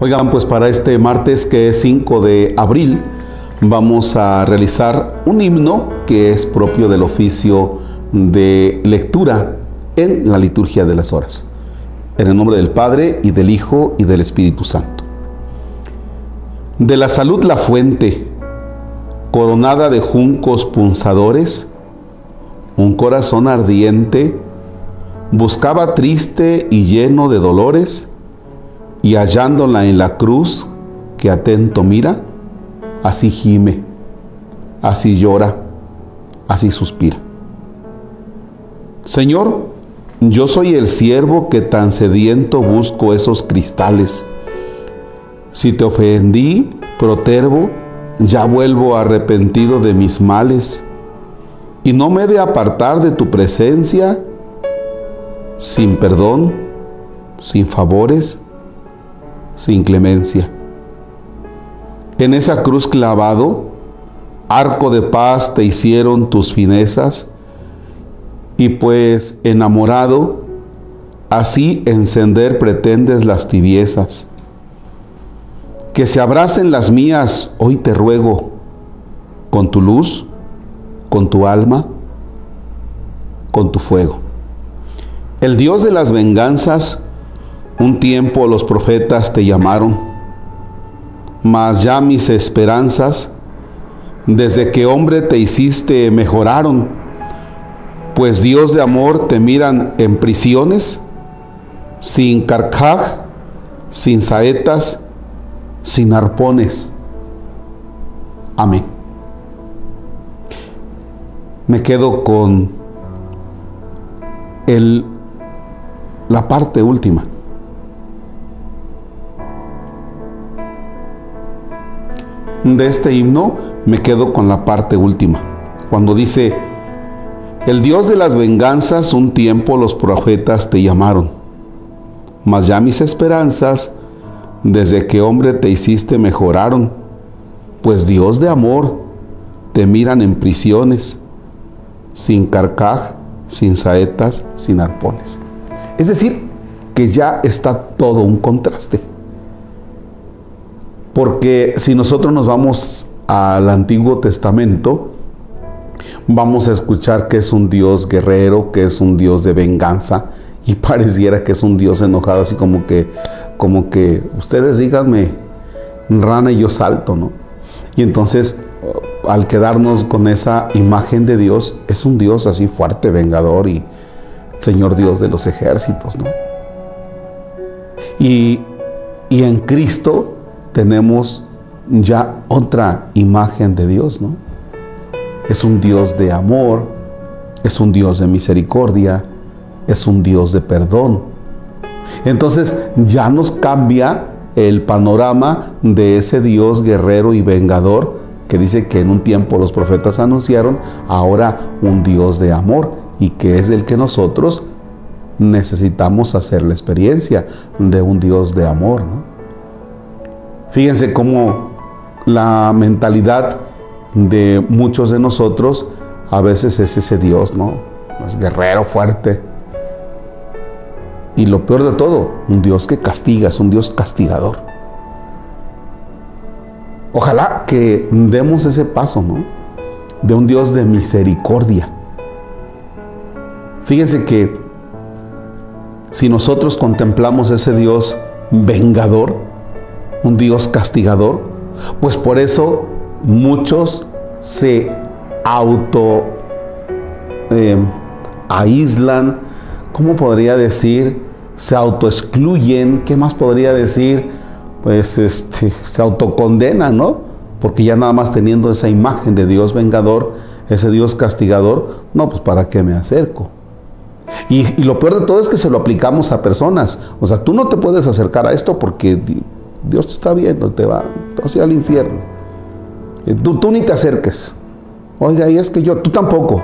Oigan, pues para este martes que es 5 de abril vamos a realizar un himno que es propio del oficio de lectura en la liturgia de las horas. En el nombre del Padre y del Hijo y del Espíritu Santo. De la salud la fuente, coronada de juncos punzadores, un corazón ardiente, buscaba triste y lleno de dolores, y hallándola en la cruz que atento mira, así gime, así llora, así suspira. Señor, yo soy el siervo que tan sediento busco esos cristales. Si te ofendí, protervo, ya vuelvo arrepentido de mis males, y no me he de apartar de tu presencia sin perdón, sin favores, sin clemencia. En esa cruz clavado, arco de paz te hicieron tus finezas, y pues enamorado, así encender pretendes las tibiezas. Que se abracen las mías, hoy te ruego, con tu luz, con tu alma, con tu fuego. El Dios de las venganzas un tiempo los profetas te llamaron, mas ya mis esperanzas, desde que hombre te hiciste, mejoraron, pues Dios de amor te miran en prisiones, sin carcaj, sin saetas, sin arpones. Amén. Me quedo con el, la parte última. De este himno me quedo con la parte última, cuando dice, el Dios de las venganzas un tiempo los profetas te llamaron, mas ya mis esperanzas, desde que hombre te hiciste, mejoraron, pues Dios de amor te miran en prisiones, sin carcaj, sin saetas, sin arpones. Es decir, que ya está todo un contraste. Porque si nosotros nos vamos al Antiguo Testamento, vamos a escuchar que es un Dios guerrero, que es un Dios de venganza y pareciera que es un Dios enojado, así como que, como que ustedes díganme rana y yo salto, ¿no? Y entonces, al quedarnos con esa imagen de Dios, es un Dios así fuerte, vengador y Señor Dios de los ejércitos, ¿no? Y, y en Cristo tenemos ya otra imagen de Dios, ¿no? Es un Dios de amor, es un Dios de misericordia, es un Dios de perdón. Entonces ya nos cambia el panorama de ese Dios guerrero y vengador que dice que en un tiempo los profetas anunciaron, ahora un Dios de amor y que es el que nosotros necesitamos hacer la experiencia de un Dios de amor. ¿no? Fíjense cómo la mentalidad de muchos de nosotros a veces es ese Dios, ¿no? Es guerrero, fuerte. Y lo peor de todo, un Dios que castiga, es un Dios castigador. Ojalá que demos ese paso, ¿no? De un Dios de misericordia. Fíjense que si nosotros contemplamos ese Dios vengador, un Dios castigador, pues por eso muchos se auto eh, aíslan, ¿cómo podría decir? Se autoexcluyen, ¿qué más podría decir? Pues este, se autocondenan, ¿no? Porque ya nada más teniendo esa imagen de Dios vengador, ese Dios castigador, no, pues ¿para qué me acerco? Y, y, lo peor de todo es que se lo aplicamos a personas. O sea, tú no te puedes acercar a esto porque Dios te está viendo, te va hacia el infierno. Tú, tú ni te acerques. Oiga, y es que yo, tú tampoco.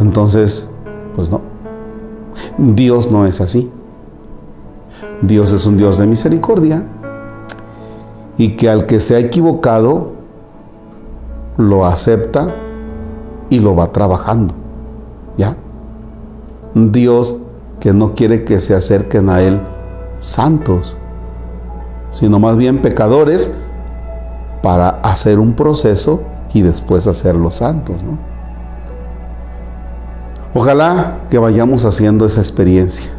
Entonces, pues no. Dios no es así. Dios es un Dios de misericordia y que al que se ha equivocado lo acepta y lo va trabajando. ¿Ya? Dios que no quiere que se acerquen a Él santos, sino más bien pecadores para hacer un proceso y después hacerlos santos. ¿no? Ojalá que vayamos haciendo esa experiencia.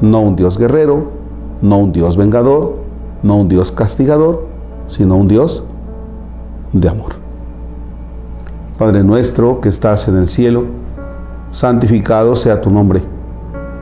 No un Dios guerrero, no un Dios vengador, no un Dios castigador, sino un Dios de amor. Padre nuestro que estás en el cielo, santificado sea tu nombre.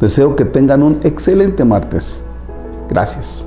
Deseo que tengan un excelente martes. Gracias.